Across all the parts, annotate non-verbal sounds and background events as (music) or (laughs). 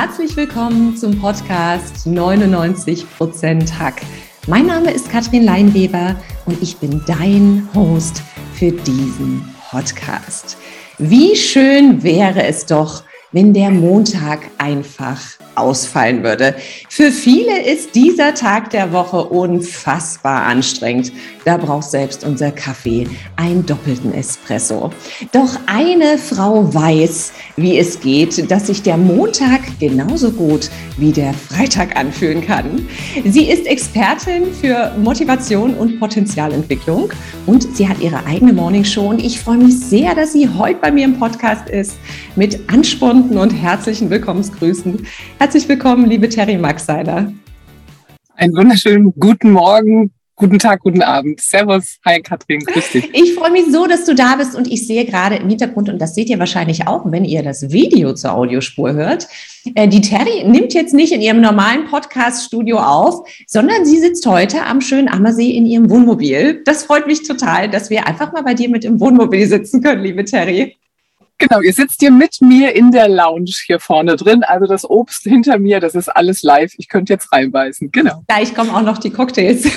Herzlich willkommen zum Podcast 99% Hack. Mein Name ist Katrin Leinweber und ich bin dein Host für diesen Podcast. Wie schön wäre es doch, wenn der Montag einfach ausfallen würde. Für viele ist dieser Tag der Woche unfassbar anstrengend. Da braucht selbst unser Kaffee einen doppelten Espresso. Doch eine Frau weiß, wie es geht, dass sich der Montag genauso gut wie der Freitag anfühlen kann. Sie ist Expertin für Motivation und Potenzialentwicklung und sie hat ihre eigene Morning Show und ich freue mich sehr, dass sie heute bei mir im Podcast ist mit anspornenden und herzlichen Willkommensgrüßen. Herzlich willkommen, liebe Terry Maxeiler. Einen wunderschönen guten Morgen, Guten Tag, guten Abend. Servus. Hi Katrin, grüß dich. Ich freue mich so, dass du da bist und ich sehe gerade im Hintergrund, und das seht ihr wahrscheinlich auch, wenn ihr das Video zur Audiospur hört, äh, die Terry nimmt jetzt nicht in ihrem normalen Podcast-Studio auf, sondern sie sitzt heute am schönen Ammersee in ihrem Wohnmobil. Das freut mich total, dass wir einfach mal bei dir mit im Wohnmobil sitzen können, liebe Terry. Genau, ihr sitzt hier mit mir in der Lounge hier vorne drin. Also das Obst hinter mir, das ist alles live. Ich könnte jetzt reinbeißen. Genau. Gleich kommen auch noch die Cocktails. (laughs)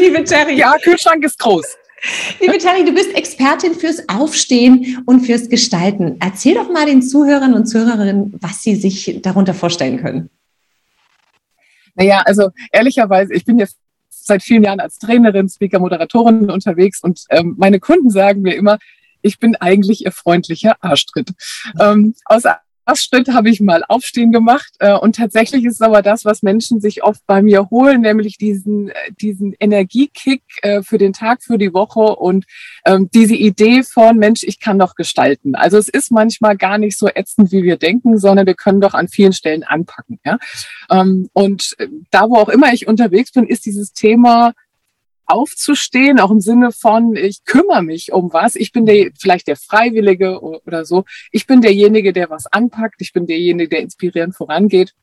Liebe Terry. Ja, Kühlschrank ist groß. Liebe Terry, du bist Expertin fürs Aufstehen und fürs Gestalten. Erzähl doch mal den Zuhörern und Zuhörerinnen, was sie sich darunter vorstellen können. Naja, also ehrlicherweise, ich bin jetzt seit vielen Jahren als Trainerin, Speaker, Moderatorin unterwegs und ähm, meine Kunden sagen mir immer, ich bin eigentlich ihr freundlicher Arschtritt. Ähm, aus Schritt habe ich mal Aufstehen gemacht äh, und tatsächlich ist es aber das, was Menschen sich oft bei mir holen, nämlich diesen, äh, diesen Energiekick äh, für den Tag, für die Woche und ähm, diese Idee von, Mensch, ich kann doch gestalten. Also es ist manchmal gar nicht so ätzend, wie wir denken, sondern wir können doch an vielen Stellen anpacken. Ja? Ähm, und äh, da, wo auch immer ich unterwegs bin, ist dieses Thema aufzustehen, auch im Sinne von, ich kümmere mich um was. Ich bin der, vielleicht der Freiwillige oder so. Ich bin derjenige, der was anpackt. Ich bin derjenige, der inspirierend vorangeht.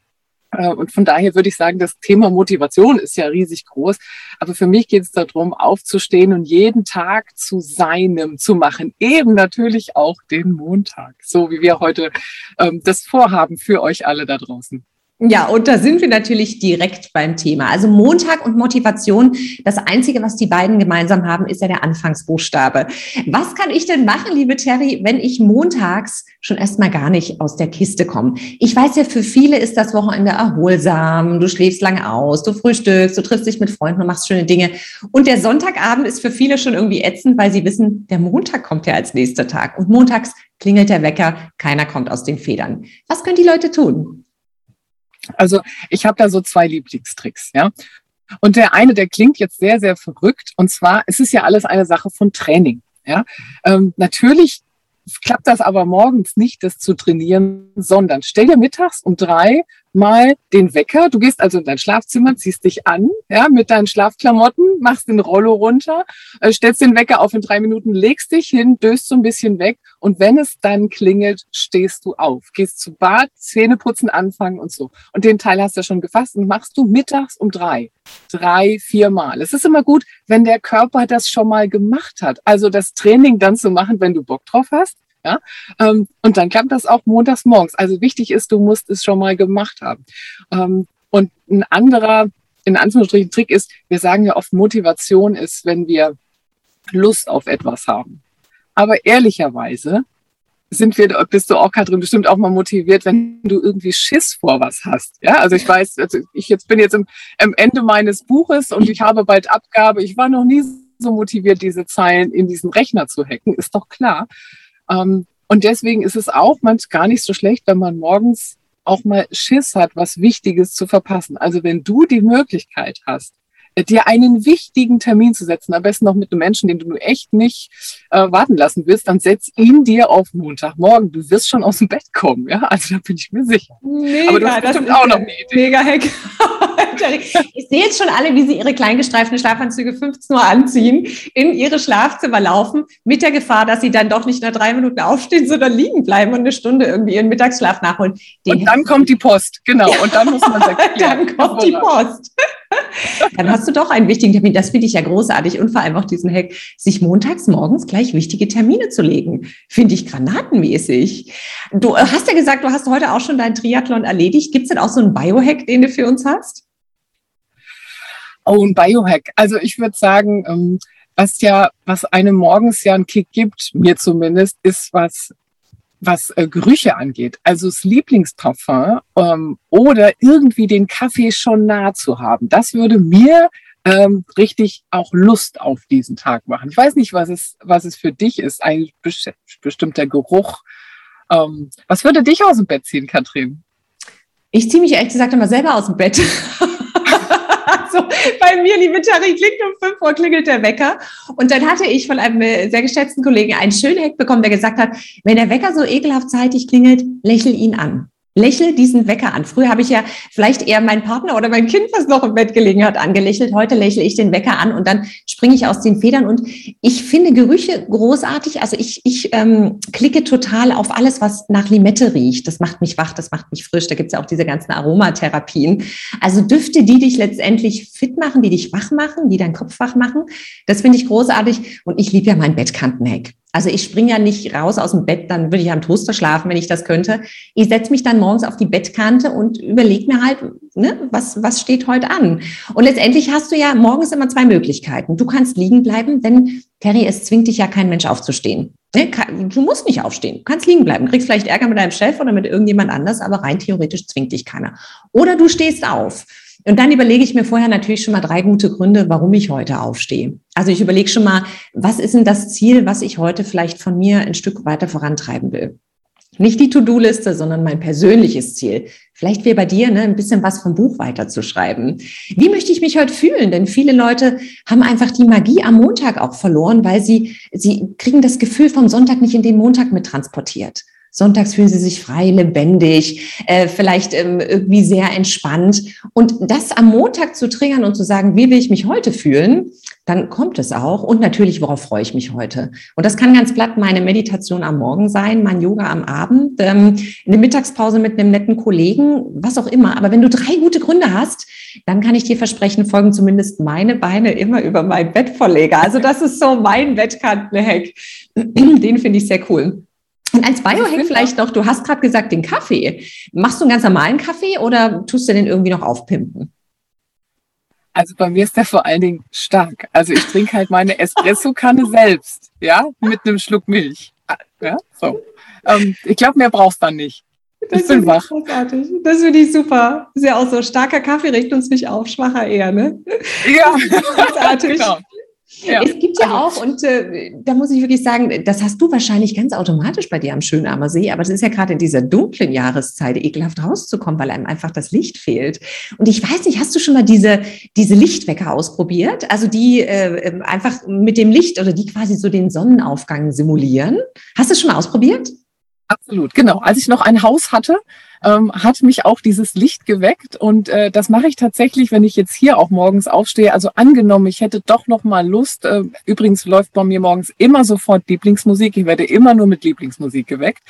Äh, und von daher würde ich sagen, das Thema Motivation ist ja riesig groß. Aber für mich geht es darum, aufzustehen und jeden Tag zu seinem zu machen. Eben natürlich auch den Montag. So wie wir heute ähm, das vorhaben für euch alle da draußen. Ja, und da sind wir natürlich direkt beim Thema. Also Montag und Motivation, das Einzige, was die beiden gemeinsam haben, ist ja der Anfangsbuchstabe. Was kann ich denn machen, liebe Terry, wenn ich montags schon erstmal gar nicht aus der Kiste komme? Ich weiß ja, für viele ist das Wochenende erholsam, du schläfst lange aus, du frühstückst, du triffst dich mit Freunden und machst schöne Dinge. Und der Sonntagabend ist für viele schon irgendwie ätzend, weil sie wissen, der Montag kommt ja als nächster Tag. Und montags klingelt der Wecker, keiner kommt aus den Federn. Was können die Leute tun? Also ich habe da so zwei Lieblingstricks, ja. Und der eine, der klingt jetzt sehr, sehr verrückt. Und zwar, es ist ja alles eine Sache von Training. Ja, ähm, natürlich klappt das aber morgens nicht, das zu trainieren, sondern stell dir mittags um drei mal den Wecker. Du gehst also in dein Schlafzimmer, ziehst dich an, ja, mit deinen Schlafklamotten, machst den Rollo runter, äh, stellst den Wecker auf in drei Minuten, legst dich hin, döst so ein bisschen weg und wenn es dann klingelt, stehst du auf, gehst zu Bad, Zähneputzen anfangen und so. Und den Teil hast du schon gefasst und machst du mittags um drei, drei, vier Mal. Es ist immer gut, wenn der Körper das schon mal gemacht hat. Also das Training dann zu machen, wenn du Bock drauf hast ja? Ähm, und dann klappt das auch montags morgens. Also wichtig ist, du musst es schon mal gemacht haben. Ähm, und ein anderer, in Anführungsstrichen, Trick ist, wir sagen ja oft, Motivation ist, wenn wir Lust auf etwas haben. Aber ehrlicherweise sind wir, bist du auch, Katrin, bestimmt auch mal motiviert, wenn du irgendwie Schiss vor was hast. Ja, also ich weiß, also ich jetzt bin jetzt im, am Ende meines Buches und ich habe bald Abgabe. Ich war noch nie so motiviert, diese Zeilen in diesen Rechner zu hacken, ist doch klar. Ähm, und deswegen ist es auch manchmal gar nicht so schlecht, wenn man morgens auch mal Schiss hat, was Wichtiges zu verpassen. Also wenn du die Möglichkeit hast, äh, dir einen wichtigen Termin zu setzen, am besten noch mit einem Menschen, den du echt nicht äh, warten lassen willst, dann setz ihn dir auf Montagmorgen. Du wirst schon aus dem Bett kommen, ja? Also da bin ich mir sicher. Mega, Aber du hast bestimmt auch noch eine Idee. Mega Hack. Ich sehe jetzt schon alle, wie sie ihre kleingestreiften Schlafanzüge 15 Uhr anziehen, in ihre Schlafzimmer laufen, mit der Gefahr, dass sie dann doch nicht nach drei Minuten aufstehen, sondern liegen bleiben und eine Stunde irgendwie ihren Mittagsschlaf nachholen. Den und dann kommt die Post, genau. Und dann muss man (laughs) sagen, Dann kommt die Post. dann hast du doch einen wichtigen Termin. Das finde ich ja großartig. Und vor allem auch diesen Hack, sich montags morgens gleich wichtige Termine zu legen. Finde ich granatenmäßig. Du hast ja gesagt, du hast heute auch schon deinen Triathlon erledigt. Gibt es denn auch so einen Biohack, den du für uns hast? Oh, ein Biohack. Also ich würde sagen, ähm, was ja, was einem morgens ja einen Kick gibt, mir zumindest, ist was was äh, Gerüche angeht, also das Lieblingsparfum ähm, oder irgendwie den Kaffee schon nah zu haben, das würde mir ähm, richtig auch Lust auf diesen Tag machen. Ich weiß nicht, was es, was es für dich ist, ein bestimmter Geruch. Ähm, was würde dich aus dem Bett ziehen, Katrin? Ich ziehe mich ehrlich gesagt immer selber aus dem Bett. (laughs) also bei mir, liebe Terry, klingt um 5 Uhr, klingelt der Wecker. Und dann hatte ich von einem äh, sehr geschätzten Kollegen einen schönen Hack bekommen, der gesagt hat, wenn der Wecker so ekelhaft zeitig klingelt, lächel ihn an. Lächel diesen Wecker an. Früher habe ich ja vielleicht eher meinen Partner oder mein Kind, was noch im Bett gelegen hat, angelächelt. Heute lächle ich den Wecker an und dann springe ich aus den Federn. Und ich finde Gerüche großartig. Also ich, ich ähm, klicke total auf alles, was nach Limette riecht. Das macht mich wach, das macht mich frisch. Da gibt es ja auch diese ganzen Aromatherapien. Also Düfte, die dich letztendlich fit machen, die dich wach machen, die deinen Kopf wach machen. Das finde ich großartig. Und ich liebe ja mein Bettkantenhack. Also ich springe ja nicht raus aus dem Bett, dann würde ich am Toaster schlafen, wenn ich das könnte. Ich setze mich dann morgens auf die Bettkante und überlege mir halt, ne, was, was steht heute an. Und letztendlich hast du ja morgens immer zwei Möglichkeiten. Du kannst liegen bleiben, denn Terry, es zwingt dich ja kein Mensch aufzustehen. Ne, du musst nicht aufstehen. Du kannst liegen bleiben. Kriegst vielleicht Ärger mit deinem Chef oder mit irgendjemand anders, aber rein theoretisch zwingt dich keiner. Oder du stehst auf. Und dann überlege ich mir vorher natürlich schon mal drei gute Gründe, warum ich heute aufstehe. Also ich überlege schon mal, was ist denn das Ziel, was ich heute vielleicht von mir ein Stück weiter vorantreiben will. Nicht die To-Do-Liste, sondern mein persönliches Ziel. Vielleicht wäre bei dir ne, ein bisschen was vom Buch weiterzuschreiben. Wie möchte ich mich heute fühlen? Denn viele Leute haben einfach die Magie am Montag auch verloren, weil sie, sie kriegen das Gefühl vom Sonntag nicht in den Montag mit transportiert. Sonntags fühlen sie sich frei, lebendig, äh, vielleicht ähm, irgendwie sehr entspannt. Und das am Montag zu triggern und zu sagen, wie will ich mich heute fühlen, dann kommt es auch. Und natürlich, worauf freue ich mich heute? Und das kann ganz platt meine Meditation am Morgen sein, mein Yoga am Abend, ähm, eine Mittagspause mit einem netten Kollegen, was auch immer. Aber wenn du drei gute Gründe hast, dann kann ich dir versprechen, folgen zumindest meine Beine immer über mein Bettvorleger. Also das ist so mein Bettkantenhack. (clears throat) Den finde ich sehr cool. Und als Biohack vielleicht noch, du hast gerade gesagt, den Kaffee. Machst du einen ganz normalen Kaffee oder tust du den irgendwie noch aufpimpen? Also bei mir ist der vor allen Dingen stark. Also ich trinke halt meine Espresso-Kanne selbst, ja, mit einem Schluck Milch. Ja, so. Ähm, ich glaube, mehr brauchst du dann nicht. Das ich bin wach. Großartig. Das finde ich super. Ist ja auch so, starker Kaffee regt uns nicht auf, schwacher eher, ne? Ja, (laughs) großartig. (laughs) genau. Ja. Es gibt ja also, auch, und äh, da muss ich wirklich sagen, das hast du wahrscheinlich ganz automatisch bei dir am Schönarmer See, aber es ist ja gerade in dieser dunklen Jahreszeit ekelhaft rauszukommen, weil einem einfach das Licht fehlt. Und ich weiß nicht, hast du schon mal diese, diese Lichtwecker ausprobiert? Also die äh, ähm, einfach mit dem Licht oder die quasi so den Sonnenaufgang simulieren? Hast du schon mal ausprobiert? Absolut, genau. Als ich noch ein Haus hatte, ähm, hat mich auch dieses Licht geweckt und äh, das mache ich tatsächlich, wenn ich jetzt hier auch morgens aufstehe. Also angenommen, ich hätte doch noch mal Lust. Äh, übrigens läuft bei mir morgens immer sofort Lieblingsmusik. Ich werde immer nur mit Lieblingsmusik geweckt.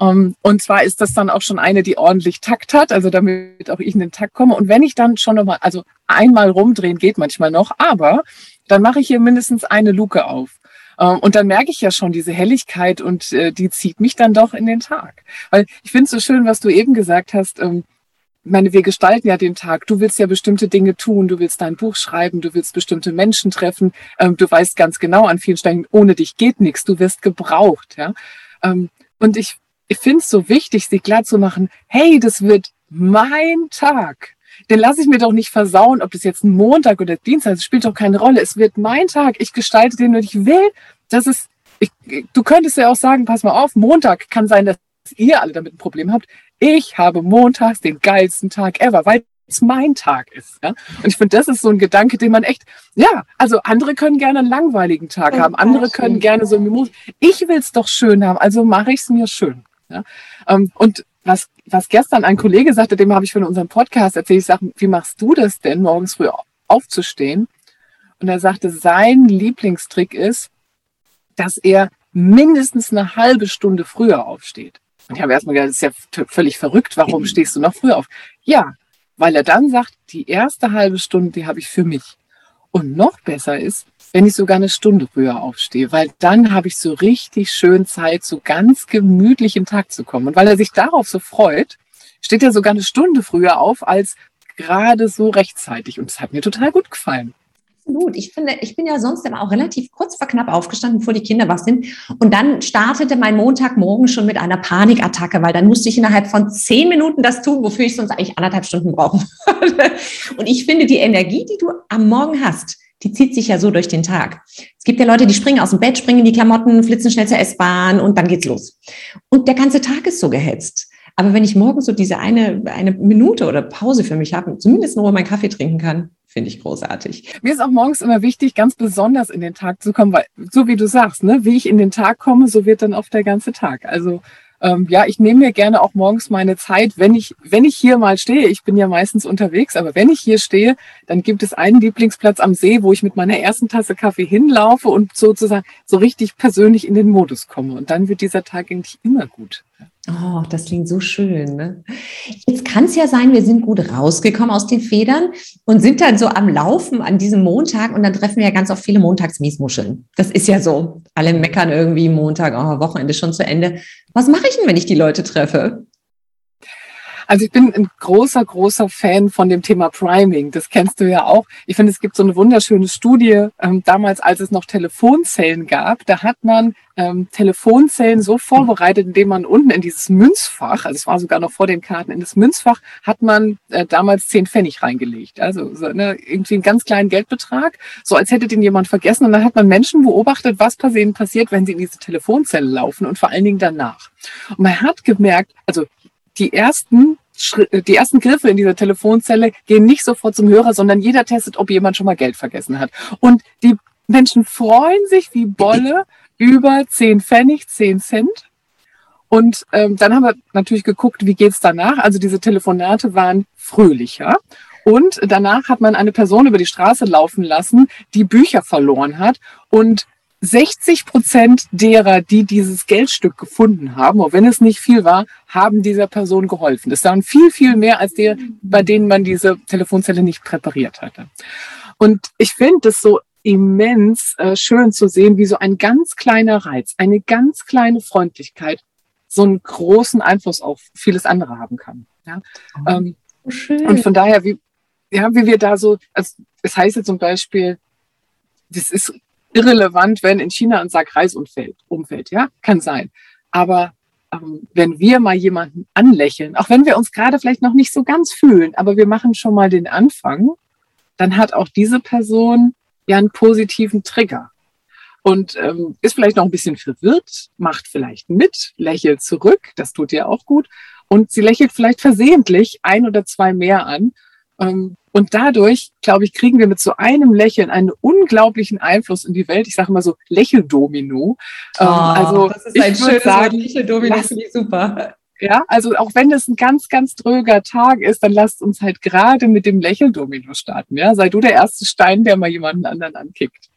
Ähm, und zwar ist das dann auch schon eine, die ordentlich Takt hat, also damit auch ich in den Takt komme. Und wenn ich dann schon noch mal, also einmal rumdrehen geht manchmal noch, aber dann mache ich hier mindestens eine Luke auf. Ähm, und dann merke ich ja schon diese Helligkeit und äh, die zieht mich dann doch in den Tag. Weil ich finde es so schön, was du eben gesagt hast. Ähm, meine, wir gestalten ja den Tag. Du willst ja bestimmte Dinge tun. Du willst dein Buch schreiben. Du willst bestimmte Menschen treffen. Ähm, du weißt ganz genau an vielen Stellen, ohne dich geht nichts. Du wirst gebraucht. Ja. und ich, ich finde es so wichtig, sich klar zu machen, hey, das wird mein Tag den lasse ich mir doch nicht versauen, ob das jetzt ein Montag oder Dienstag ist, spielt doch keine Rolle. Es wird mein Tag. Ich gestalte den, und ich will. Das ist, ich, du könntest ja auch sagen, pass mal auf, Montag kann sein, dass ihr alle damit ein Problem habt. Ich habe montags den geilsten Tag ever, weil mein Tag ist. Ja? Und ich finde, das ist so ein Gedanke, den man echt, ja, also andere können gerne einen langweiligen Tag haben, andere können gerne so. Ich will es doch schön haben, also mache ich es mir schön. Ja? Ähm, und was, was gestern ein Kollege sagte, dem habe ich von unserem Podcast erzählt, ich sage, wie machst du das denn, morgens früh aufzustehen? Und er sagte, sein Lieblingstrick ist, dass er mindestens eine halbe Stunde früher aufsteht. Und ich habe erstmal gedacht, das ist ja völlig verrückt, warum (laughs) stehst du noch früher auf? Ja, weil er dann sagt, die erste halbe Stunde, die habe ich für mich. Und noch besser ist, wenn ich sogar eine Stunde früher aufstehe, weil dann habe ich so richtig schön Zeit, so ganz gemütlich den Tag zu kommen. Und weil er sich darauf so freut, steht er sogar eine Stunde früher auf als gerade so rechtzeitig. Und das hat mir total gut gefallen. Absolut. Ich finde, ich bin ja sonst immer auch relativ kurz vor knapp aufgestanden, bevor die Kinder wach sind. Und dann startete mein Montagmorgen schon mit einer Panikattacke, weil dann musste ich innerhalb von zehn Minuten das tun, wofür ich sonst eigentlich anderthalb Stunden brauchen würde. Und ich finde, die Energie, die du am Morgen hast, die zieht sich ja so durch den Tag. Es gibt ja Leute, die springen aus dem Bett, springen in die Klamotten, flitzen schnell zur S-Bahn und dann geht's los. Und der ganze Tag ist so gehetzt. Aber wenn ich morgens so diese eine, eine Minute oder Pause für mich habe, zumindest nur meinen Kaffee trinken kann, finde ich großartig. Mir ist auch morgens immer wichtig, ganz besonders in den Tag zu kommen, weil so wie du sagst, ne, wie ich in den Tag komme, so wird dann oft der ganze Tag. Also ähm, ja, ich nehme mir gerne auch morgens meine Zeit, wenn ich, wenn ich hier mal stehe. Ich bin ja meistens unterwegs, aber wenn ich hier stehe, dann gibt es einen Lieblingsplatz am See, wo ich mit meiner ersten Tasse Kaffee hinlaufe und sozusagen so richtig persönlich in den Modus komme. Und dann wird dieser Tag eigentlich immer gut. Oh, das klingt so schön. Ne? Jetzt kann es ja sein, wir sind gut rausgekommen aus den Federn und sind dann so am Laufen an diesem Montag und dann treffen wir ja ganz oft viele Montagsmiesmuscheln. Das ist ja so. Alle meckern irgendwie Montag, oh, Wochenende schon zu Ende. Was mache ich denn, wenn ich die Leute treffe? Also ich bin ein großer, großer Fan von dem Thema Priming. Das kennst du ja auch. Ich finde, es gibt so eine wunderschöne Studie. Ähm, damals, als es noch Telefonzellen gab, da hat man ähm, Telefonzellen so vorbereitet, indem man unten in dieses Münzfach, also es war sogar noch vor den Karten, in das Münzfach hat man äh, damals zehn Pfennig reingelegt. Also so, ne, irgendwie einen ganz kleinen Geldbetrag, so als hätte den jemand vergessen. Und dann hat man Menschen beobachtet, was passiert, wenn sie in diese Telefonzelle laufen und vor allen Dingen danach. Und man hat gemerkt, also die ersten die ersten Griffe in dieser Telefonzelle gehen nicht sofort zum Hörer, sondern jeder testet, ob jemand schon mal Geld vergessen hat. Und die Menschen freuen sich wie Bolle (laughs) über 10 Pfennig, 10 Cent. Und ähm, dann haben wir natürlich geguckt, wie geht's danach. Also diese Telefonate waren fröhlicher. Und danach hat man eine Person über die Straße laufen lassen, die Bücher verloren hat. Und 60 Prozent derer, die dieses Geldstück gefunden haben, auch wenn es nicht viel war, haben dieser Person geholfen. Das waren viel, viel mehr als die, bei denen man diese Telefonzelle nicht präpariert hatte. Und ich finde es so immens äh, schön zu sehen, wie so ein ganz kleiner Reiz, eine ganz kleine Freundlichkeit so einen großen Einfluss auf vieles andere haben kann. Ja? Oh, ähm, schön. Und von daher, wie, ja, wie wir da so, also, es heißt jetzt zum Beispiel, das ist irrelevant, wenn in China ein Sack Reis umfällt, umfällt, ja, kann sein. Aber ähm, wenn wir mal jemanden anlächeln, auch wenn wir uns gerade vielleicht noch nicht so ganz fühlen, aber wir machen schon mal den Anfang, dann hat auch diese Person ja einen positiven Trigger und ähm, ist vielleicht noch ein bisschen verwirrt, macht vielleicht mit, lächelt zurück, das tut ihr auch gut. Und sie lächelt vielleicht versehentlich ein oder zwei mehr an. Ähm, und dadurch, glaube ich, kriegen wir mit so einem Lächeln einen unglaublichen Einfluss in die Welt. Ich sage immer so Lächeldomino. Oh, also das ist ein schönes sagen, Lächeldomino, finde ich super. Ja, also auch wenn es ein ganz, ganz dröger Tag ist, dann lasst uns halt gerade mit dem Lächeldomino starten. Ja, sei du der erste Stein, der mal jemanden anderen ankickt.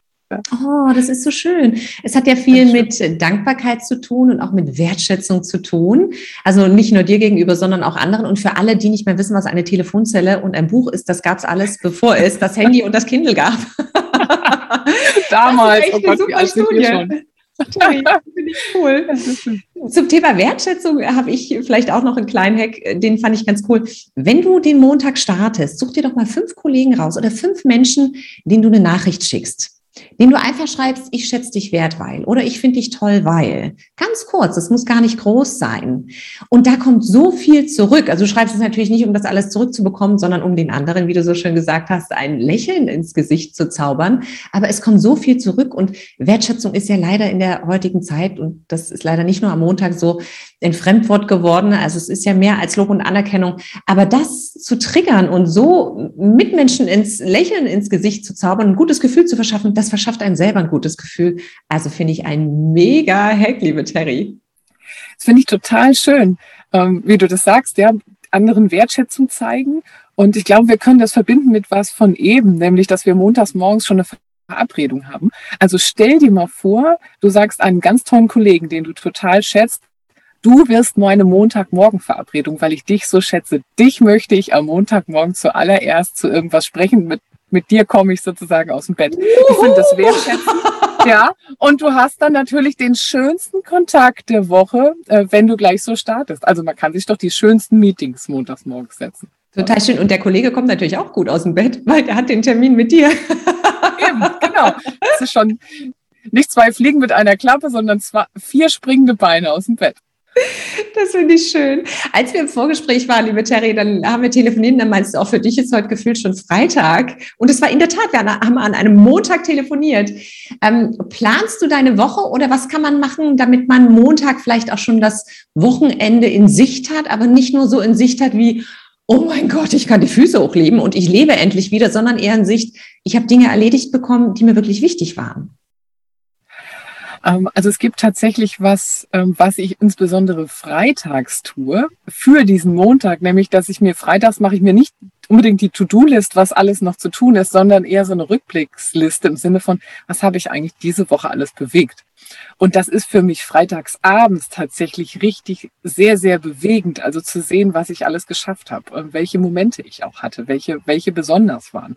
Oh, das ist so schön. Es hat ja viel mit Dankbarkeit zu tun und auch mit Wertschätzung zu tun. Also nicht nur dir gegenüber, sondern auch anderen. Und für alle, die nicht mehr wissen, was eine Telefonzelle und ein Buch ist, das gab es alles, bevor es das Handy und das Kindle gab. (laughs) Damals, oh Gott, wie alt sind wir schon? Finde ich cool. (laughs) Zum Thema Wertschätzung habe ich vielleicht auch noch einen kleinen Hack, den fand ich ganz cool. Wenn du den Montag startest, such dir doch mal fünf Kollegen raus oder fünf Menschen, denen du eine Nachricht schickst den du einfach schreibst, ich schätze dich wert, weil oder ich finde dich toll, weil. Ganz kurz, es muss gar nicht groß sein. Und da kommt so viel zurück. Also du schreibst es natürlich nicht, um das alles zurückzubekommen, sondern um den anderen, wie du so schön gesagt hast, ein Lächeln ins Gesicht zu zaubern. Aber es kommt so viel zurück und Wertschätzung ist ja leider in der heutigen Zeit, und das ist leider nicht nur am Montag so, ein Fremdwort geworden. Also es ist ja mehr als Lob und Anerkennung. Aber das zu triggern und so Mitmenschen ins Lächeln ins Gesicht zu zaubern, ein gutes Gefühl zu verschaffen, das verschafft einem selber ein gutes Gefühl. Also finde ich ein mega Hack, liebe Terry. Das finde ich total schön, ähm, wie du das sagst, ja, anderen Wertschätzung zeigen. Und ich glaube, wir können das verbinden mit was von eben, nämlich, dass wir montags morgens schon eine Verabredung haben. Also stell dir mal vor, du sagst einem ganz tollen Kollegen, den du total schätzt, du wirst meine Montagmorgen-Verabredung, weil ich dich so schätze. Dich möchte ich am Montagmorgen zuallererst zu irgendwas sprechen. Mit, mit dir komme ich sozusagen aus dem Bett. Ich finde das wertschätzen. ja, und du hast dann natürlich den schönsten Kontakt der Woche, äh, wenn du gleich so startest. Also man kann sich doch die schönsten Meetings montags morgens setzen. Total schön. Und der Kollege kommt natürlich auch gut aus dem Bett, weil der hat den Termin mit dir. (laughs) Eben, genau. Das ist schon nicht zwei Fliegen mit einer Klappe, sondern zwei, vier springende Beine aus dem Bett. Das finde ich schön. Als wir im Vorgespräch waren, liebe Terry, dann haben wir telefoniert, dann meinst du, auch für dich ist heute gefühlt schon Freitag. Und es war in der Tat, wir haben an einem Montag telefoniert. Ähm, planst du deine Woche oder was kann man machen, damit man Montag vielleicht auch schon das Wochenende in Sicht hat, aber nicht nur so in Sicht hat wie, oh mein Gott, ich kann die Füße hochleben und ich lebe endlich wieder, sondern eher in Sicht, ich habe Dinge erledigt bekommen, die mir wirklich wichtig waren. Ähm, also es gibt tatsächlich was, ähm, was ich insbesondere freitags tue für diesen Montag, nämlich dass ich mir freitags mache ich mir nicht unbedingt die To-Do-List, was alles noch zu tun ist, sondern eher so eine Rückblicksliste im Sinne von, was habe ich eigentlich diese Woche alles bewegt? Und das ist für mich freitags abends tatsächlich richtig sehr, sehr bewegend. Also zu sehen, was ich alles geschafft habe und welche Momente ich auch hatte, welche, welche besonders waren.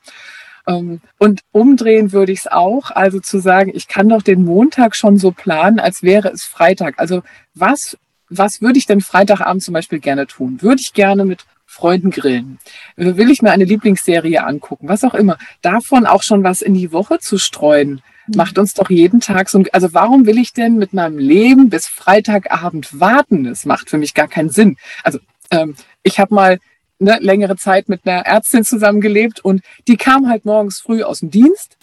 Ähm, und umdrehen würde ich es auch, also zu sagen, ich kann doch den Montag schon so planen, als wäre es Freitag. Also was, was würde ich denn Freitagabend zum Beispiel gerne tun? Würde ich gerne mit Freunden grillen? Will ich mir eine Lieblingsserie angucken? Was auch immer. Davon auch schon was in die Woche zu streuen, macht uns doch jeden Tag so. Also warum will ich denn mit meinem Leben bis Freitagabend warten? Das macht für mich gar keinen Sinn. Also ähm, ich habe mal ne, längere Zeit mit einer Ärztin zusammengelebt und die kam halt morgens früh aus dem Dienst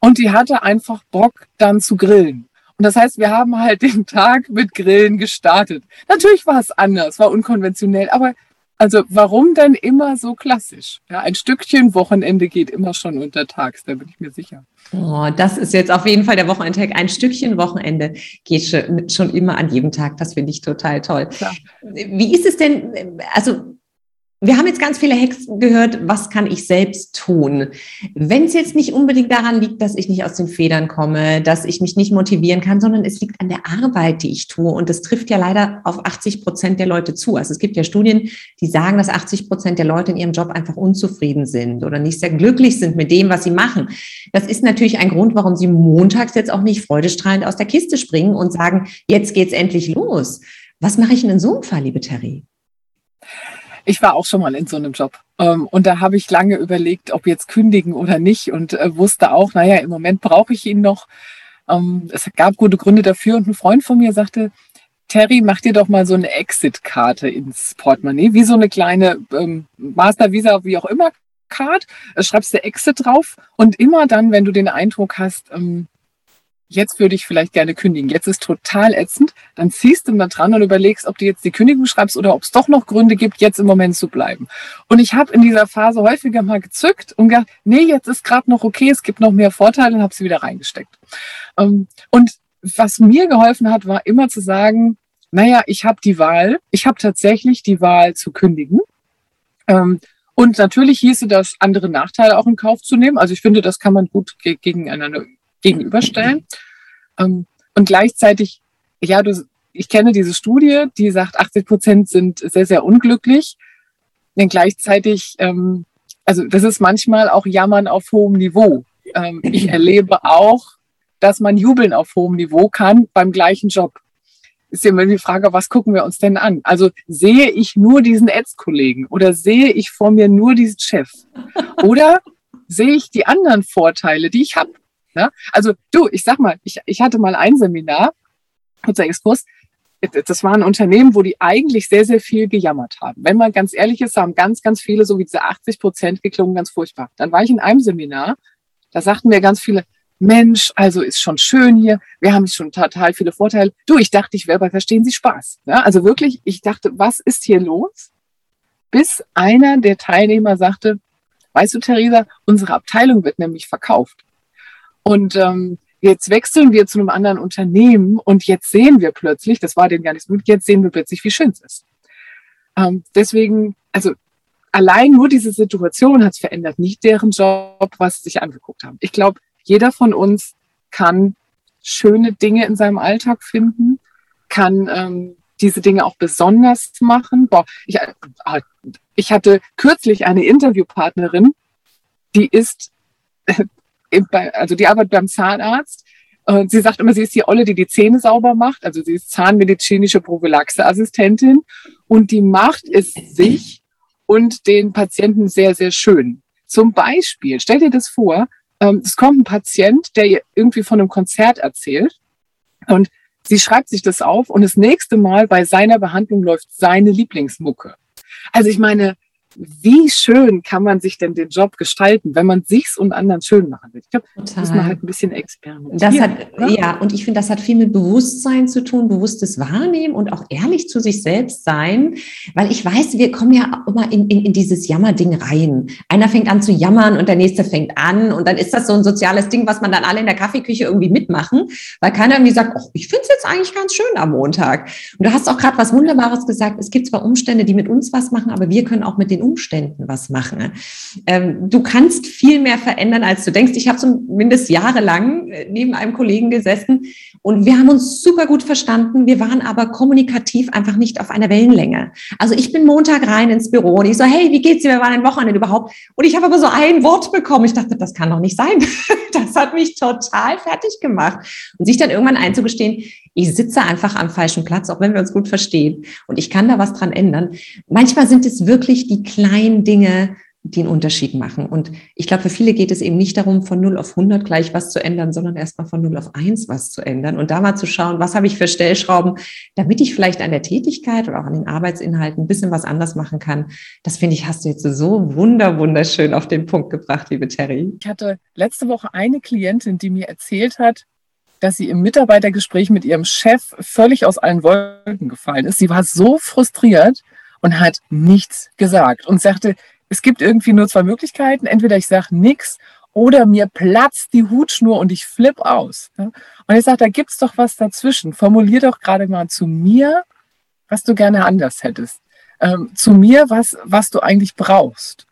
und die hatte einfach Bock dann zu grillen. Und das heißt, wir haben halt (laughs) den Tag mit Grillen gestartet. Natürlich war es anders, war unkonventionell, aber also warum denn immer so klassisch? Ja, ein Stückchen Wochenende geht immer schon untertags, da bin ich mir sicher. Oh, das ist jetzt auf jeden Fall der Wochenendtag. Ein Stückchen Wochenende geht schon, schon immer an jedem Tag. Das finde ich total toll. Klar. Wie ist es denn, also wir haben jetzt ganz viele Hexen gehört, was kann ich selbst tun? Wenn es jetzt nicht unbedingt daran liegt, dass ich nicht aus den Federn komme, dass ich mich nicht motivieren kann, sondern es liegt an der Arbeit, die ich tue. Und das trifft ja leider auf 80 Prozent der Leute zu. Also es gibt ja Studien, die sagen, dass 80 Prozent der Leute in ihrem Job einfach unzufrieden sind oder nicht sehr glücklich sind mit dem, was sie machen. Das ist natürlich ein Grund, warum sie montags jetzt auch nicht freudestrahlend aus der Kiste springen und sagen, jetzt geht's endlich los. Was mache ich denn in so einem Fall, liebe Terry? Ich war auch schon mal in so einem Job. Ähm, und da habe ich lange überlegt, ob jetzt kündigen oder nicht und äh, wusste auch, naja, im Moment brauche ich ihn noch. Ähm, es gab gute Gründe dafür und ein Freund von mir sagte, Terry, mach dir doch mal so eine Exit-Karte ins Portemonnaie, wie so eine kleine ähm, Master Visa, wie auch immer, Card. Äh, schreibst du Exit drauf und immer dann, wenn du den Eindruck hast, ähm, jetzt würde ich vielleicht gerne kündigen, jetzt ist total ätzend, dann ziehst du mal dran und überlegst, ob du jetzt die Kündigung schreibst oder ob es doch noch Gründe gibt, jetzt im Moment zu bleiben. Und ich habe in dieser Phase häufiger mal gezückt und gedacht, nee, jetzt ist gerade noch okay, es gibt noch mehr Vorteile und habe sie wieder reingesteckt. Ähm, und was mir geholfen hat, war immer zu sagen, naja, ich habe die Wahl, ich habe tatsächlich die Wahl zu kündigen. Ähm, und natürlich hieße das, andere Nachteile auch in Kauf zu nehmen. Also ich finde, das kann man gut gegeneinander gegenüberstellen. Ähm, und gleichzeitig, ja, du, ich kenne diese Studie, die sagt, 80 Prozent sind sehr, sehr unglücklich. Denn gleichzeitig, ähm, also das ist manchmal auch Jammern auf hohem Niveau. Ähm, ich (clears throat) erlebe auch, dass man jubeln auf hohem Niveau kann beim gleichen Job. Ist ja immer die Frage, was gucken wir uns denn an? Also sehe ich nur diesen Ads-Kollegen oder sehe ich vor mir nur diesen Chef? (laughs) Oder sehe ich die anderen Vorteile, die ich habe? Ne? Also du, ich sag mal, ich, ich hatte mal ein Seminar, kurzer Exkurs, das war ein Unternehmen, wo die eigentlich sehr, sehr viel gejammert haben. Wenn man ganz ehrlich ist, haben ganz, ganz viele, so wie diese 80 Prozent geklungen, ganz furchtbar. Dann war ich in einem Seminar, da sagten mir ganz viele, Mensch, also ist schon schön hier, wir haben schon total viele Vorteile. Du, ich dachte, ich wäre bei Verstehen Sie Spaß. Ja, also wirklich, ich dachte, was ist hier los? Bis einer der Teilnehmer sagte, weißt du, Theresa, unsere Abteilung wird nämlich verkauft. Und ähm, jetzt wechseln wir zu einem anderen Unternehmen und jetzt sehen wir plötzlich, das war denen gar nicht so gut, jetzt sehen wir plötzlich, wie schön es ist. Ähm, deswegen, also allein nur diese Situation hat es verändert, nicht deren Job, was sie sich angeguckt haben. Ich glaube, jeder von uns kann schöne Dinge in seinem Alltag finden, kann ähm, diese Dinge auch besonders machen. Boah, ich, äh, ich hatte kürzlich eine Interviewpartnerin, die ist (laughs) also die arbeitet beim Zahnarzt. Und sie sagt immer, sie ist die Olle, die die Zähne sauber macht. Also sie ist zahnmedizinische Prophylaxeassistentin und die macht es sich und den Patienten sehr, sehr schön. Zum Beispiel, stell dir das vor, ähm, es kommt ein Patient, der ihr irgendwie von einem Konzert erzählt und sie schreibt sich das auf und das nächste Mal bei seiner Behandlung läuft seine Lieblingsmucke. Also ich meine, wie schön kann man sich denn den Job gestalten, wenn man sich's und anderen schön machen will. Ich glaube, da muss man halt ein bisschen experimentieren. Das hat, ne? ja, und ich finde, das hat viel mit Bewusstsein zu tun, bewusstes Wahrnehmen und auch ehrlich zu sich selbst sein, weil ich weiß, wir kommen ja immer in, in, in dieses Jammerding rein. Einer fängt an zu jammern und der nächste fängt an und dann ist das so ein soziales Ding, was man dann alle in der Kaffeeküche irgendwie mitmachen, weil keiner irgendwie sagt, oh, ich finde es jetzt eigentlich ganz schön am Montag. Und du hast auch gerade was Wunderbares gesagt, es gibt zwar Umstände, die mit uns was machen, aber wir können auch mit den Umständen was machen. Ähm, du kannst viel mehr verändern, als du denkst. Ich habe zumindest jahrelang äh, neben einem Kollegen gesessen und wir haben uns super gut verstanden. Wir waren aber kommunikativ einfach nicht auf einer Wellenlänge. Also ich bin Montag rein ins Büro und ich so, hey, wie geht's dir? Wir waren ein Wochenende überhaupt. Und ich habe aber so ein Wort bekommen. Ich dachte, das kann doch nicht sein. (laughs) Das hat mich total fertig gemacht. Und sich dann irgendwann einzugestehen, ich sitze einfach am falschen Platz, auch wenn wir uns gut verstehen. Und ich kann da was dran ändern. Manchmal sind es wirklich die kleinen Dinge, die einen Unterschied machen. Und ich glaube, für viele geht es eben nicht darum, von 0 auf 100 gleich was zu ändern, sondern erstmal von 0 auf 1 was zu ändern und da mal zu schauen, was habe ich für Stellschrauben, damit ich vielleicht an der Tätigkeit oder auch an den Arbeitsinhalten ein bisschen was anders machen kann. Das finde ich, hast du jetzt so wunder, wunderschön auf den Punkt gebracht, liebe Terry. Ich hatte letzte Woche eine Klientin, die mir erzählt hat, dass sie im Mitarbeitergespräch mit ihrem Chef völlig aus allen Wolken gefallen ist. Sie war so frustriert und hat nichts gesagt und sagte, es gibt irgendwie nur zwei Möglichkeiten. Entweder ich sage nichts oder mir platzt die Hutschnur und ich flipp aus. Und ich sage, da gibt's doch was dazwischen. Formulier doch gerade mal zu mir, was du gerne anders hättest. Ähm, zu mir, was, was du eigentlich brauchst.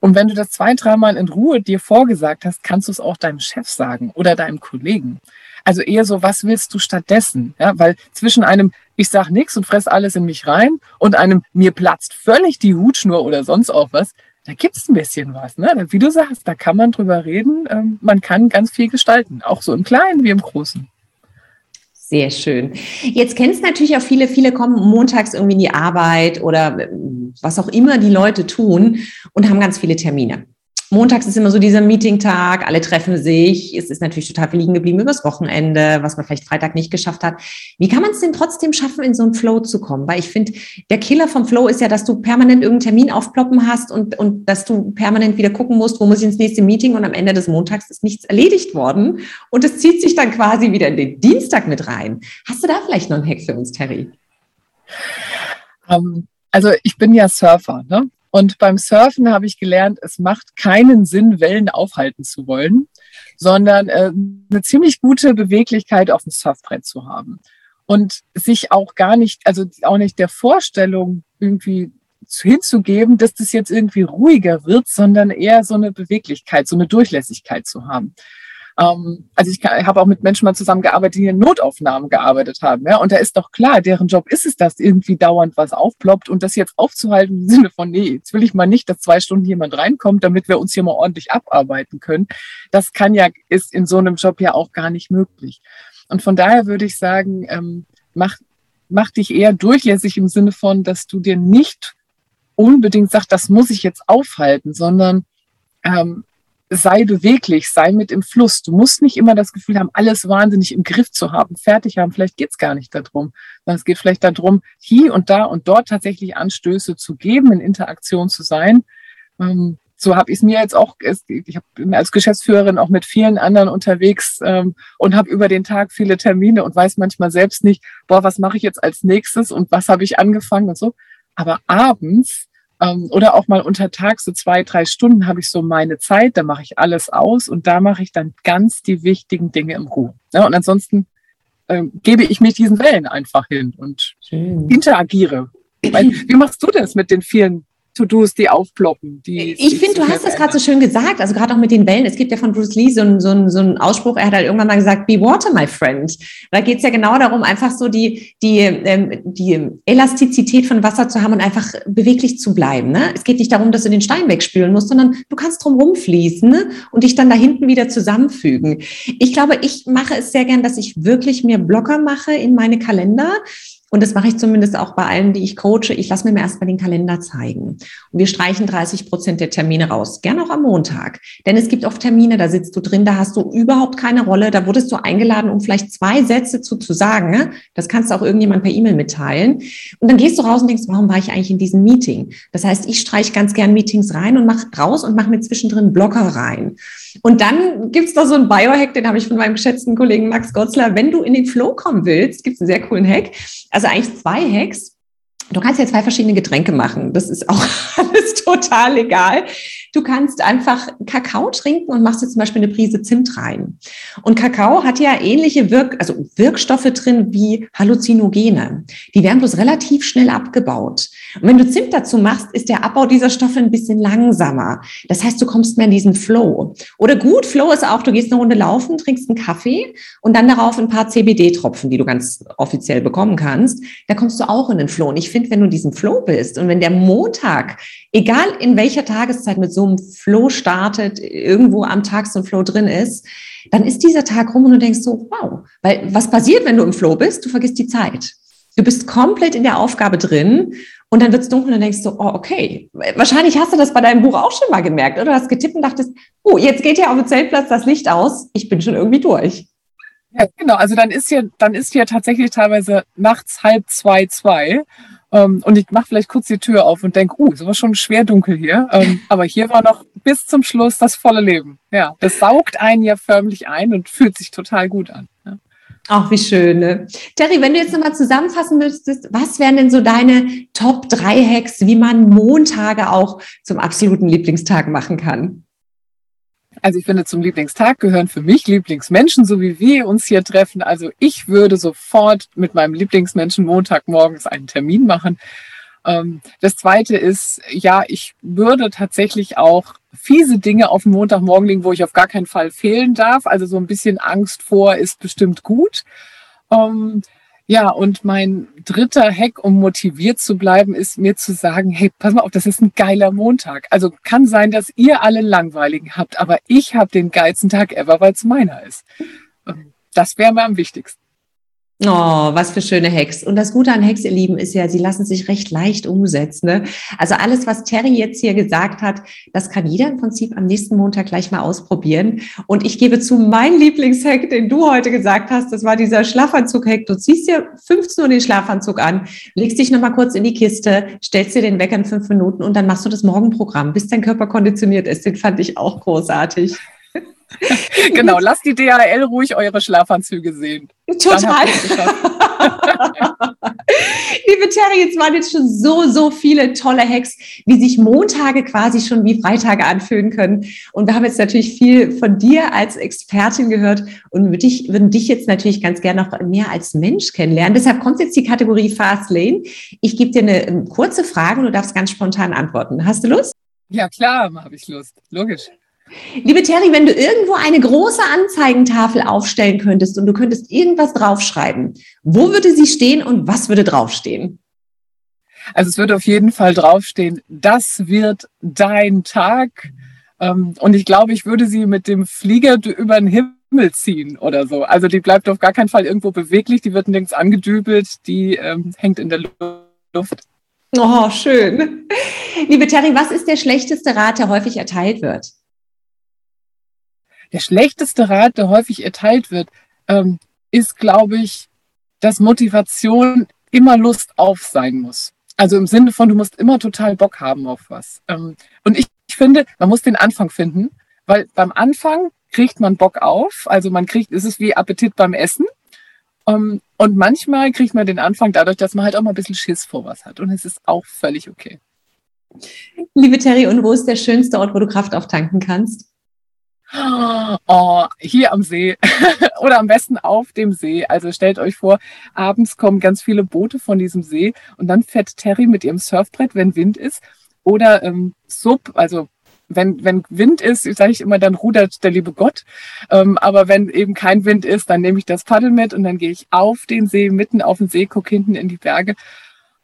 Und wenn du das zwei, dreimal in Ruhe dir vorgesagt hast, kannst du es auch deinem Chef sagen oder deinem Kollegen. Also eher so, was willst du stattdessen? Ja, weil zwischen einem, ich sag nichts und fress alles in mich rein und einem, mir platzt völlig die Hutschnur oder sonst auch was, da gibt's ein bisschen was. Ne? Wie du sagst, da kann man drüber reden. Ähm, man kann ganz viel gestalten, auch so im Kleinen wie im Großen. Sehr schön. Jetzt kennst natürlich auch viele, viele kommen montags irgendwie in die Arbeit oder ähm, was auch immer die Leute tun und haben ganz viele Termine. Montags ist immer so dieser Meeting-Tag, alle treffen sich. Es ist natürlich total viel liegen geblieben übers Wochenende, was man vielleicht Freitag nicht geschafft hat. Wie kann man es denn trotzdem schaffen, in so einen Flow zu kommen? Weil ich finde, der Killer vom Flow ist ja, dass du permanent irgendeinen Termin aufploppen hast und, und dass du permanent wieder gucken musst, wo muss ich ins nächste Meeting und am Ende des Montags ist nichts erledigt worden. Und es zieht sich dann quasi wieder in den Dienstag mit rein. Hast du da vielleicht noch einen Hack für uns, Terry? Um, ähm, also ich bin ja Surfer, ne? Und beim Surfen habe ich gelernt, es macht keinen Sinn, Wellen aufhalten zu wollen, sondern äh, eine ziemlich gute Beweglichkeit auf dem Surfbrett zu haben. Und sich auch gar nicht, also auch nicht der Vorstellung irgendwie hinzugeben, dass das jetzt irgendwie ruhiger wird, sondern eher so eine Beweglichkeit, so eine Durchlässigkeit zu haben. Ähm, also ich, ich habe auch mit Menschen mal zusammengearbeitet, die in Notaufnahmen gearbeitet haben. Ja? Und da ist doch klar, deren Job ist es, dass irgendwie dauernd was aufploppt und das jetzt aufzuhalten im (laughs) Sinne von, nee, jetzt will ich mal nicht, dass zwei Stunden jemand reinkommt, damit wir uns hier mal ordentlich abarbeiten können. Das kann ja, ist in so einem Job ja auch gar nicht möglich. Und von daher würde ich sagen, ähm, mach, mach dich eher durchlässig im Sinne von, dass du dir nicht unbedingt sagst, das muss ich jetzt aufhalten, sondern ähm, sei beweglich, sei mit im Fluss. Du musst nicht immer das Gefühl haben, alles wahnsinnig im Griff zu haben, fertig haben. Vielleicht geht's gar nicht darum, sondern es geht vielleicht darum, hier und da und dort tatsächlich Anstöße zu geben, in Interaktion zu sein. Ähm, so habe ich es mir jetzt auch, ich bin als Geschäftsführerin auch mit vielen anderen unterwegs ähm, und habe über den Tag viele Termine und weiß manchmal selbst nicht, boah, was mache ich jetzt als nächstes und was habe ich angefangen und so. Aber abends ähm, oder auch mal unter Tag, so zwei, drei Stunden habe ich so meine Zeit, da mache ich alles aus und da mache ich dann ganz die wichtigen Dinge im Ruhe. Ja, und ansonsten ähm, gebe ich mich diesen Wellen einfach hin und Schön. interagiere. Wie machst du das mit den vielen To-Dos, die aufploppen. Die, ich finde, du hast das gerade so schön gesagt, also gerade auch mit den Wellen. Es gibt ja von Bruce Lee so einen so so ein Ausspruch, er hat halt irgendwann mal gesagt, be water, my friend. Da geht es ja genau darum, einfach so die, die, ähm, die Elastizität von Wasser zu haben und einfach beweglich zu bleiben. Ne? Es geht nicht darum, dass du den Stein wegspülen musst, sondern du kannst drum rumfließen ne? und dich dann da hinten wieder zusammenfügen. Ich glaube, ich mache es sehr gern, dass ich wirklich mir Blocker mache in meine Kalender und das mache ich zumindest auch bei allen, die ich coache. Ich lasse mir erst mal den Kalender zeigen. Und wir streichen 30 Prozent der Termine raus. Gerne auch am Montag. Denn es gibt oft Termine, da sitzt du drin, da hast du überhaupt keine Rolle. Da wurdest du eingeladen, um vielleicht zwei Sätze zu, zu sagen. Ne? Das kannst du auch irgendjemand per E-Mail mitteilen. Und dann gehst du raus und denkst, warum war ich eigentlich in diesem Meeting? Das heißt, ich streiche ganz gern Meetings rein und mache raus und mache mir zwischendrin Blocker rein. Und dann gibt's da so einen Biohack, den habe ich von meinem geschätzten Kollegen Max Gotzler. Wenn du in den Flow kommen willst, gibt's einen sehr coolen Hack. Also eigentlich zwei Hacks. Du kannst ja zwei verschiedene Getränke machen. Das ist auch (laughs) alles total egal. Du kannst einfach Kakao trinken und machst jetzt zum Beispiel eine Prise Zimt rein. Und Kakao hat ja ähnliche Wirk also Wirkstoffe drin wie Halluzinogene. Die werden bloß relativ schnell abgebaut. Und wenn du Zimt dazu machst, ist der Abbau dieser Stoffe ein bisschen langsamer. Das heißt, du kommst mehr in diesen Flow. Oder gut, Flow ist auch, du gehst eine Runde laufen, trinkst einen Kaffee und dann darauf ein paar CBD-Tropfen, die du ganz offiziell bekommen kannst. Da kommst du auch in den Flow. Und ich finde, wenn du in diesem Flow bist und wenn der Montag, egal in welcher Tageszeit mit so einem Flow startet, irgendwo am Tag so ein Flow drin ist, dann ist dieser Tag rum und du denkst so, wow, weil was passiert, wenn du im Flow bist? Du vergisst die Zeit. Du bist komplett in der Aufgabe drin und dann wird es dunkel und dann denkst du, oh, okay. Wahrscheinlich hast du das bei deinem Buch auch schon mal gemerkt, oder? Du hast getippt und dachtest, oh, jetzt geht ja auf dem Zeltplatz das Licht aus. Ich bin schon irgendwie durch. Ja, genau. Also dann ist ja, dann ist ja tatsächlich teilweise nachts halb zwei, zwei. Ähm, und ich mache vielleicht kurz die Tür auf und denke, uh, es war schon schwer dunkel hier. Ähm, (laughs) aber hier war noch bis zum Schluss das volle Leben. Ja, das saugt einen ja förmlich ein und fühlt sich total gut an. Ach, wie schön. Ne? Terry, wenn du jetzt nochmal zusammenfassen müsstest, was wären denn so deine Top 3 Hacks, wie man Montage auch zum absoluten Lieblingstag machen kann? Also ich finde, zum Lieblingstag gehören für mich Lieblingsmenschen, so wie wir uns hier treffen. Also ich würde sofort mit meinem Lieblingsmenschen Montagmorgens einen Termin machen. Ähm, das zweite ist, ja, ich würde tatsächlich auch fiese Dinge auf den Montagmorgen legen, wo ich auf gar keinen Fall fehlen darf. Also so ein bisschen Angst vor ist bestimmt gut. Ähm, ja, und mein dritter Hack, um motiviert zu bleiben, ist mir zu sagen, hey, pass mal auf, das ist ein geiler Montag. Also kann sein, dass ihr alle langweiligen habt, aber ich habe den geilsten Tag ever, weil es meiner ist. Das wäre mir am wichtigsten. Oh, was für schöne Hacks. Und das Gute an Hacks, ihr Lieben, ist ja, sie lassen sich recht leicht umsetzen. Ne? Also alles, was Terry jetzt hier gesagt hat, das kann jeder im Prinzip am nächsten Montag gleich mal ausprobieren. Und ich gebe zu, mein Lieblingshack, den du heute gesagt hast, das war dieser Schlafanzug-Hack. Du ziehst dir 15 Uhr den Schlafanzug an, legst dich nochmal kurz in die Kiste, stellst dir den Wecker in fünf Minuten und dann machst du das Morgenprogramm, bis dein Körper konditioniert ist. Den fand ich auch großartig. (laughs) genau, lasst die DHL ruhig eure Schlafanzüge sehen. Total. (laughs) Liebe Terry, jetzt waren jetzt schon so, so viele tolle Hacks, wie sich Montage quasi schon wie Freitage anfühlen können. Und wir haben jetzt natürlich viel von dir als Expertin gehört und würden dich, würden dich jetzt natürlich ganz gerne noch mehr als Mensch kennenlernen. Deshalb kommt jetzt die Kategorie Fast Lane. Ich gebe dir eine, eine kurze Frage und du darfst ganz spontan antworten. Hast du Lust? Ja, klar, habe ich Lust. Logisch. Liebe Terry, wenn du irgendwo eine große Anzeigentafel aufstellen könntest und du könntest irgendwas draufschreiben, wo würde sie stehen und was würde draufstehen? Also es würde auf jeden Fall draufstehen, das wird dein Tag. Ähm, und ich glaube, ich würde sie mit dem Flieger über den Himmel ziehen oder so. Also die bleibt auf gar keinen Fall irgendwo beweglich, die wird nirgends angedübelt, die ähm, hängt in der Luft. Oh, schön. Liebe Terry, was ist der schlechteste Rat, der häufig erteilt wird? Der schlechteste Rat, der häufig erteilt wird, ähm, ist, glaube ich, dass Motivation immer Lust auf sein muss. Also im Sinne von, du musst immer total Bock haben auf was. Ähm, und ich, ich finde, man muss den Anfang finden, weil beim Anfang kriegt man Bock auf. Also man kriegt, ist es wie Appetit beim Essen. Um, ähm, und manchmal kriegt man den Anfang dadurch, dass man halt auch mal ein bisschen Schiss vor was hat. Und es ist auch völlig okay. Liebe Terry, und wo ist der schönste Ort, wo du Kraft auftanken kannst? Oh, hier am See (laughs) oder am besten auf dem See. Also stellt euch vor, abends kommen ganz viele Boote von diesem See und dann fährt Terry mit ihrem Surfbrett, wenn Wind ist. Oder ähm, Sub, also wenn, wenn Wind ist, sage ich immer, dann rudert der liebe Gott. Ähm, aber wenn eben kein Wind ist, dann nehme ich das Paddel mit und dann gehe ich auf den See, mitten auf den See, gucke hinten in die Berge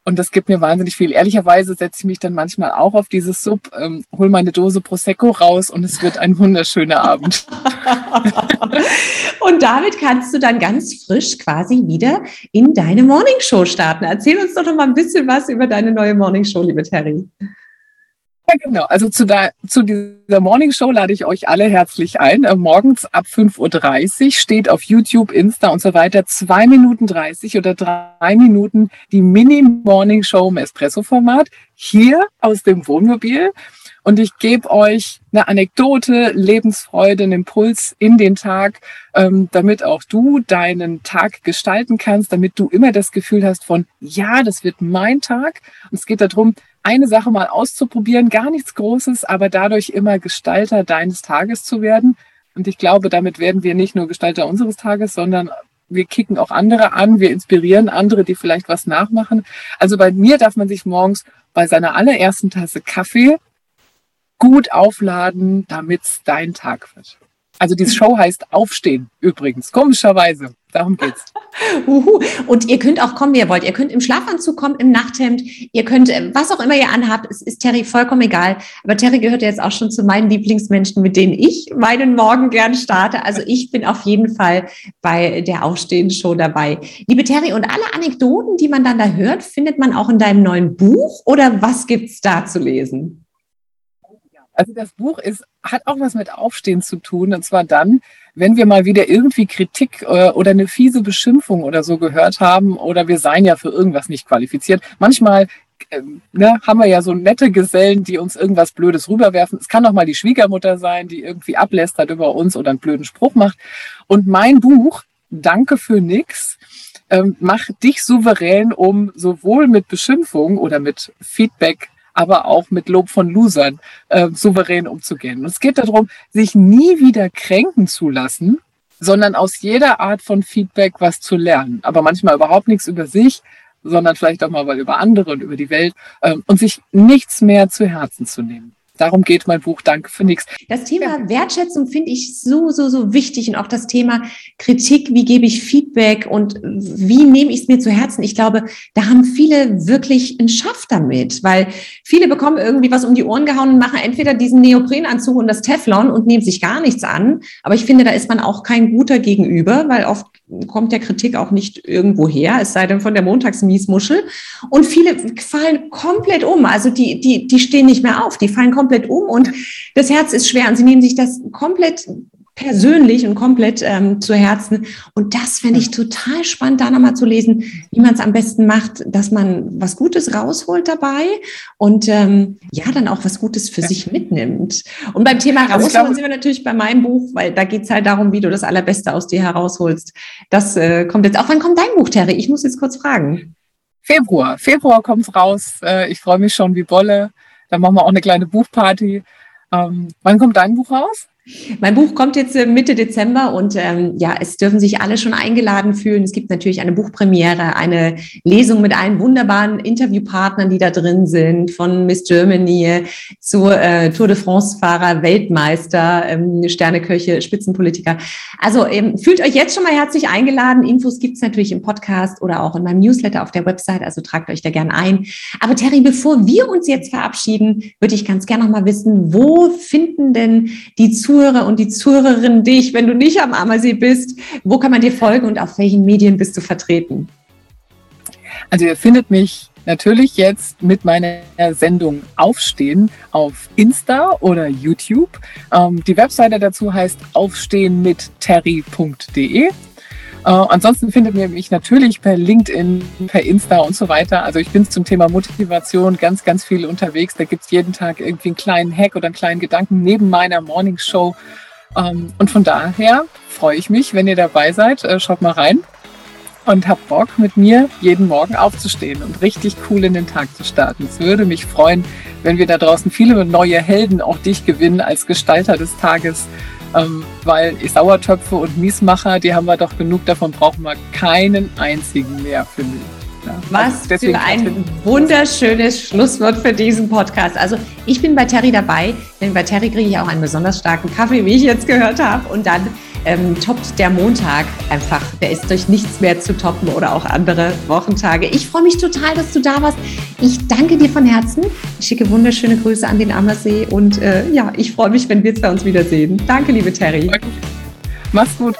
und das gibt mir wahnsinnig viel. Ehrlicherweise setze ich mich dann manchmal auch auf dieses Sub, ähm, hol meine Dose Prosecco raus und es wird ein wunderschöner Abend. (laughs) und damit kannst du dann ganz frisch quasi wieder in deine Morningshow starten. Erzähl uns doch noch mal ein bisschen was über deine neue Morningshow, liebe Terry. Ja, genau. Also zu, da, zu dieser Morning Show lade ich euch alle herzlich ein. Äh, morgens ab 5.30 Uhr steht auf YouTube, Insta und so weiter 2 Minuten 30 oder 3 Minuten die Mini-Morning Show im Espresso-Format hier aus dem Wohnmobil. Und ich gebe euch eine Anekdote, Lebensfreude, einen Impuls in den Tag, ähm, damit auch du deinen Tag gestalten kannst, damit du immer das Gefühl hast von, ja, das wird mein Tag. Und es geht darum, eine Sache mal auszuprobieren, gar nichts Großes, aber dadurch immer Gestalter deines Tages zu werden. Und ich glaube, damit werden wir nicht nur Gestalter unseres Tages, sondern wir kicken auch andere an, wir inspirieren andere, die vielleicht was nachmachen. Also bei mir darf man sich morgens bei seiner allerersten Tasse Kaffee gut aufladen, damit es dein Tag wird. Also die Show heißt Aufstehen übrigens, komischerweise. Darum geht's. Uhu. Und ihr könnt auch kommen, wie ihr wollt. Ihr könnt im Schlafanzug kommen, im Nachthemd. Ihr könnt, äh, was auch immer ihr anhabt, es ist Terry vollkommen egal. Aber Terry gehört jetzt auch schon zu meinen Lieblingsmenschen, mit denen ich meinen Morgen gern starte. Also ich bin auf jeden Fall bei der Aufstehen-Show dabei. Liebe Terry, und alle Anekdoten, die man dann da hört, findet man auch in deinem neuen Buch oder was gibt's da zu lesen? Also das Buch ist, hat auch was mit Aufstehen zu tun. Und zwar dann, wenn wir mal wieder irgendwie Kritik äh, oder eine fiese Beschimpfung oder so gehört haben oder wir seien ja für irgendwas nicht qualifiziert. Manchmal äh, ne, haben wir ja so nette Gesellen, die uns irgendwas Blödes rüberwerfen. Es kann auch mal die Schwiegermutter sein, die irgendwie ablästert über uns oder einen blöden Spruch macht. Und mein Buch, Danke für nix, ähm, macht dich souverän, um sowohl mit Beschimpfung oder mit Feedback aber auch mit Lob von Losern äh, souverän umzugehen. Und es geht darum, sich nie wieder kränken zu lassen, sondern aus jeder Art von Feedback was zu lernen. Aber manchmal überhaupt nichts über sich, sondern vielleicht auch mal über andere und über die Welt äh, und sich nichts mehr zu Herzen zu nehmen. Darum geht mein Buch Danke für nichts. Das Thema. Wertschätzung finde ich so, so, so wichtig und auch das Thema Kritik, wie gebe ich Feedback und wie nehme ich es mir zu Herzen. Ich glaube, da haben viele wirklich einen Schaff damit, weil viele bekommen irgendwie was um die Ohren gehauen und machen entweder diesen Neoprenanzug und das Teflon und nehmen sich gar nichts an. Aber ich finde, da ist man auch kein guter Gegenüber, weil oft kommt der Kritik auch nicht irgendwo her, es sei denn von der Montagsmiesmuschel. Und viele fallen komplett um. Also die, die, die stehen nicht mehr auf, die fallen komplett um und das Herz ist schwer und sie nehmen sich das komplett persönlich und komplett ähm, zu Herzen. Und das fände ich total spannend, da nochmal zu lesen, wie man es am besten macht, dass man was Gutes rausholt dabei und ähm, ja, dann auch was Gutes für ja. sich mitnimmt. Und beim Thema also rausholen sind wir natürlich bei meinem Buch, weil da geht es halt darum, wie du das Allerbeste aus dir herausholst. Das äh, kommt jetzt auch. Wann kommt dein Buch, Terry? Ich muss jetzt kurz fragen. Februar. Februar kommt es raus. Äh, ich freue mich schon wie Bolle. Dann machen wir auch eine kleine Buchparty. Ähm, wann kommt dein Buch raus? Mein Buch kommt jetzt äh, Mitte Dezember und ähm, ja, es dürfen sich alle schon eingeladen fühlen. Es gibt natürlich eine Buchpremiere, eine Lesung mit allen wunderbaren Interviewpartnern, die da drin sind, von Miss Germany zu äh, Tour de France-Fahrer, Weltmeister, ähm, Sterneköche, Spitzenpolitiker. Also ähm, fühlt euch jetzt schon mal herzlich eingeladen. Infos gibt's natürlich im Podcast oder auch in meinem Newsletter auf der Website, also tragt euch da gern ein. Aber Terry, bevor wir uns jetzt verabschieden, würde ich ganz gerne noch mal wissen, wo finden denn die Zuhörer Zuhörer und die Zuhörerinnen dich, wenn du nicht am Ammersee bist? Wo kann man dir folgen und auf welchen Medien bist du vertreten? Also ihr findet mich natürlich jetzt mit meiner Sendung Aufstehen auf Insta oder YouTube. Ähm, die Webseite dazu heißt aufstehenmitterry.de. Äh, ansonsten findet ihr mich natürlich per LinkedIn, per Insta und so weiter. Also ich bin zum Thema Motivation ganz, ganz viel unterwegs. Da gibt es jeden Tag irgendwie einen kleinen Hack oder einen kleinen Gedanken neben meiner Morning Show. Ähm, und von daher freue ich mich, wenn ihr dabei seid. Äh, schaut mal rein und habt Bock, mit mir jeden Morgen aufzustehen und richtig cool in den Tag zu starten. Es würde mich freuen, wenn wir da draußen viele neue Helden auch dich gewinnen als Gestalter des Tages ähm, weil Sauertöpfe und Miesmacher, die haben wir doch genug, davon brauchen wir keinen einzigen mehr, finde ich. Ja, Was also für ein wunderschönes Schlusswort für diesen Podcast. Also ich bin bei Terry dabei, denn bei Terry kriege ich auch einen besonders starken Kaffee, wie ich jetzt gehört habe. Und dann ähm, toppt der Montag einfach. Der ist durch nichts mehr zu toppen oder auch andere Wochentage. Ich freue mich total, dass du da warst. Ich danke dir von Herzen. Ich schicke wunderschöne Grüße an den Ammersee und äh, ja, ich freue mich, wenn wir zwei uns wiedersehen. Danke, liebe Terry. Mach's gut.